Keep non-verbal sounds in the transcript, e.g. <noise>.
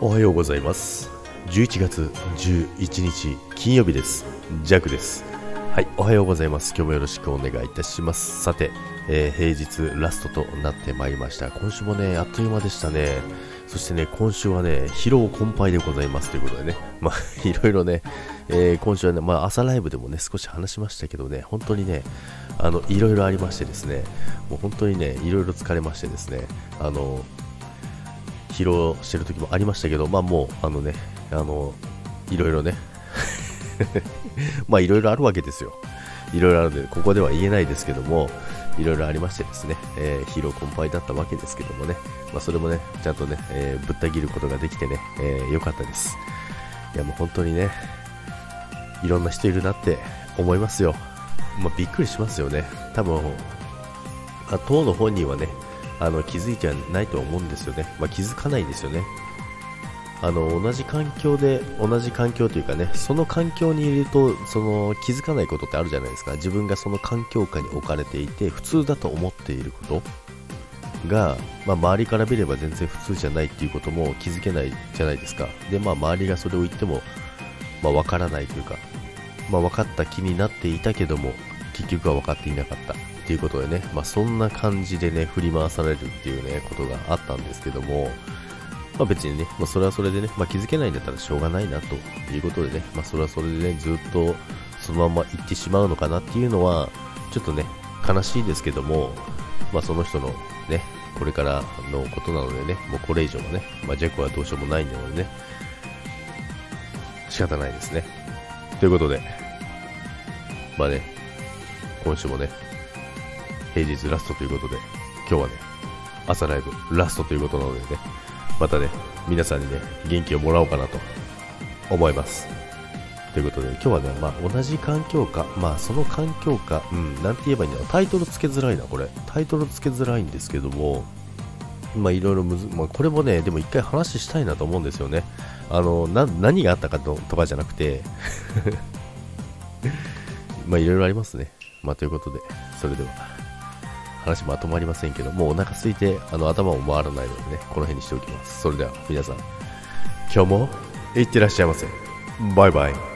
おはようございます。11月11日金曜日です。ジャックです。はいおはようございます。今日もよろしくお願いいたします。さて、えー、平日ラストとなってまいりました。今週もねあっという間でしたね。そしてね今週はね疲労困憊でございます。ということでね。まあ <laughs> いろいろね、えー、今週はねまあ朝ライブでもね少し話しましたけどね。本当にねあのいろいろありましてですね。もう本当にねいろいろ疲れましてですね。あの疲労してる時もありましたけど、まあもう、あのね、あの、いろいろね、<laughs> まあいろいろあるわけですよ。いろいろあるので、ここでは言えないですけども、いろいろありましてですね、えー、疲労困憊だったわけですけどもね、まあそれもね、ちゃんとね、えー、ぶった切ることができてね、えー、よかったです。いやもう本当にね、いろんな人いるなって思いますよ。まあびっくりしますよね。多分、あ当の本人はね、あの気づいてはないと思うんですよね、まあ、気づかないですよね。あの同じ環境で同じ環境というかねその環境にいるとその気づかないことってあるじゃないですか。自分がその環境下に置かれていて普通だと思っていることが、まあ、周りから見れば全然普通じゃないっていうことも気づけないじゃないですか。で、まあ、周りがそれを言っても、まあ、分からないというか、まあ、分かった気になっていたけども結局は分かっていなかったっていうことでね、まあ、そんな感じでね、振り回されるっていうね、ことがあったんですけども、まあ、別にね、まあ、それはそれでね、まあ、気づけないんだったらしょうがないなということでね、まあ、それはそれでね、ずっとそのまま行ってしまうのかなっていうのは、ちょっとね、悲しいですけども、まあ、その人のね、これからのことなのでね、もうこれ以上のね、まあ、ジャックはどうしようもないのでね、仕方ないですね。ということで、まあね、今週もね、平日ラストということで、今日はね、朝ライブラストということなのでね、またね、皆さんにね、元気をもらおうかなと思います。ということで、今日はね、まあ、同じ環境下、まあ、その環境下、うん、なんて言えばいいんだろう、タイトルつけづらいな、これ。タイトルつけづらいんですけども、まあ、いろいろむず、まあ、これもね、でも一回話したいなと思うんですよね。あの、な、何があったかととかじゃなくて <laughs> まあ、いろいろありますね。まあ、ということで、それでは、話まとまりませんけど、もうお腹空いて、あの、頭も回らないのでね、この辺にしておきます。それでは、皆さん、今日も、いってらっしゃいませ。バイバイ。